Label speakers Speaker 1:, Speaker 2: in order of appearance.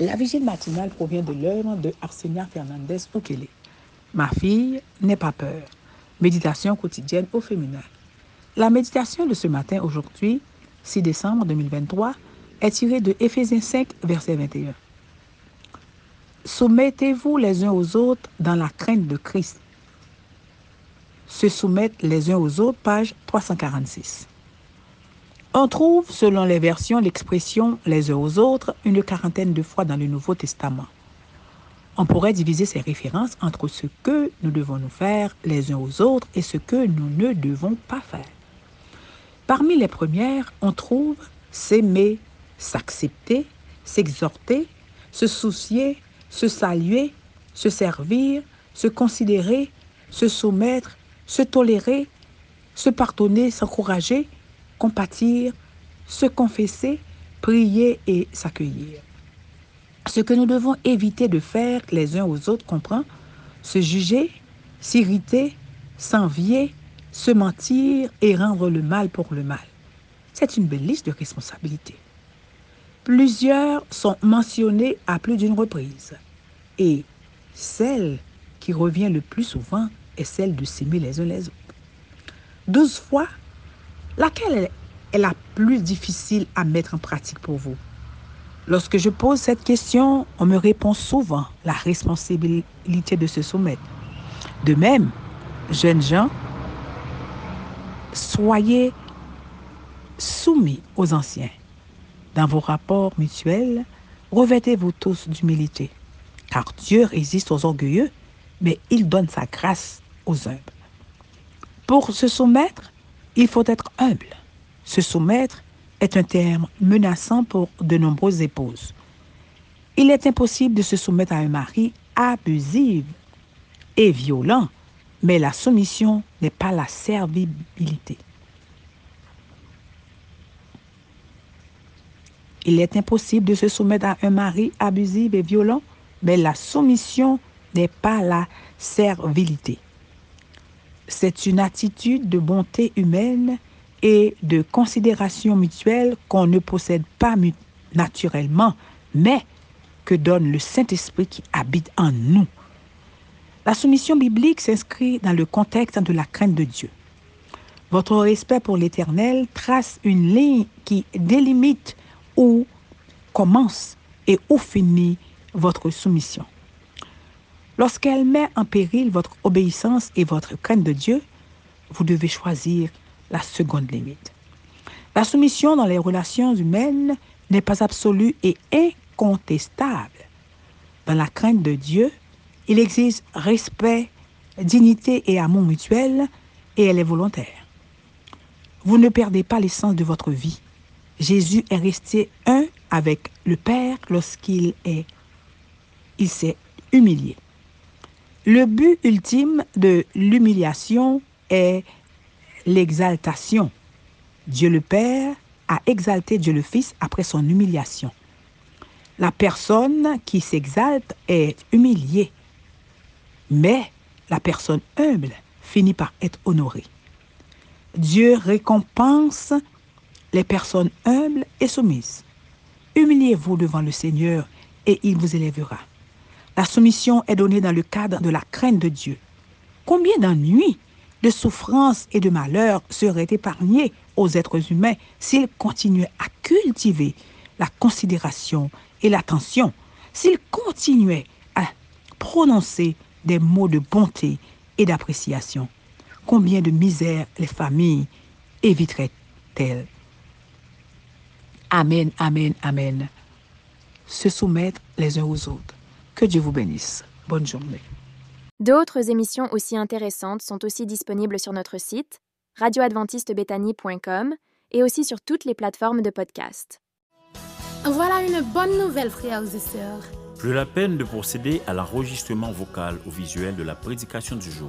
Speaker 1: La vigile matinale provient de l'œuvre de Arsenia Fernandez Ukele. Ma fille, n'aie pas peur. Méditation quotidienne au féminin. La méditation de ce matin, aujourd'hui, 6 décembre 2023, est tirée de Éphésiens 5, verset 21. Soumettez-vous les uns aux autres dans la crainte de Christ. Se soumettre les uns aux autres, page 346. On trouve, selon les versions, l'expression les uns aux autres une quarantaine de fois dans le Nouveau Testament. On pourrait diviser ces références entre ce que nous devons nous faire les uns aux autres et ce que nous ne devons pas faire. Parmi les premières, on trouve s'aimer, s'accepter, s'exhorter, se soucier, se saluer, se servir, se considérer, se soumettre, se tolérer, se pardonner, s'encourager, compatir, se confesser, prier et s'accueillir. Ce que nous devons éviter de faire les uns aux autres comprend? Se juger, s'irriter, s'envier, se mentir et rendre le mal pour le mal. C'est une belle liste de responsabilités. Plusieurs sont mentionnés à plus d'une reprise. Et celle qui revient le plus souvent est celle de s'aimer les uns les autres. Douze fois, laquelle est la plus difficile à mettre en pratique pour vous? Lorsque je pose cette question, on me répond souvent la responsabilité de se soumettre. De même, jeunes gens, soyez soumis aux anciens. Dans vos rapports mutuels, revêtez-vous tous d'humilité, car Dieu résiste aux orgueilleux, mais il donne sa grâce aux humbles. Pour se soumettre, il faut être humble. Se soumettre est un terme menaçant pour de nombreuses épouses. Il est impossible de se soumettre à un mari abusif et violent, mais la soumission n'est pas la servibilité. Il est impossible de se soumettre à un mari abusif et violent, mais la soumission n'est pas la servilité. C'est une attitude de bonté humaine et de considération mutuelle qu'on ne possède pas naturellement, mais que donne le Saint-Esprit qui habite en nous. La soumission biblique s'inscrit dans le contexte de la crainte de Dieu. Votre respect pour l'Éternel trace une ligne qui délimite où commence et où finit votre soumission. Lorsqu'elle met en péril votre obéissance et votre crainte de Dieu, vous devez choisir la seconde limite. La soumission dans les relations humaines n'est pas absolue et incontestable. Dans la crainte de Dieu, il existe respect, dignité et amour mutuel et elle est volontaire. Vous ne perdez pas l'essence de votre vie. Jésus est resté un avec le Père lorsqu'il est il s'est humilié. Le but ultime de l'humiliation est l'exaltation. Dieu le Père a exalté Dieu le Fils après son humiliation. La personne qui s'exalte est humiliée, mais la personne humble finit par être honorée. Dieu récompense les personnes humbles et soumises. Humiliez-vous devant le Seigneur et il vous élèvera. La soumission est donnée dans le cadre de la crainte de Dieu. Combien d'ennuis, de souffrances et de malheurs seraient épargnés aux êtres humains s'ils continuaient à cultiver la considération et l'attention, s'ils continuaient à prononcer des mots de bonté et d'appréciation? Combien de misères les familles éviteraient-elles? Amen, amen, amen. Se soumettre les uns aux autres. Que Dieu vous bénisse. Bonne journée.
Speaker 2: D'autres émissions aussi intéressantes sont aussi disponibles sur notre site radioadventistebethany.com et aussi sur toutes les plateformes de podcast.
Speaker 3: Voilà une bonne nouvelle, frères et sœurs.
Speaker 4: Plus la peine de procéder à l'enregistrement vocal ou visuel de la prédication du jour.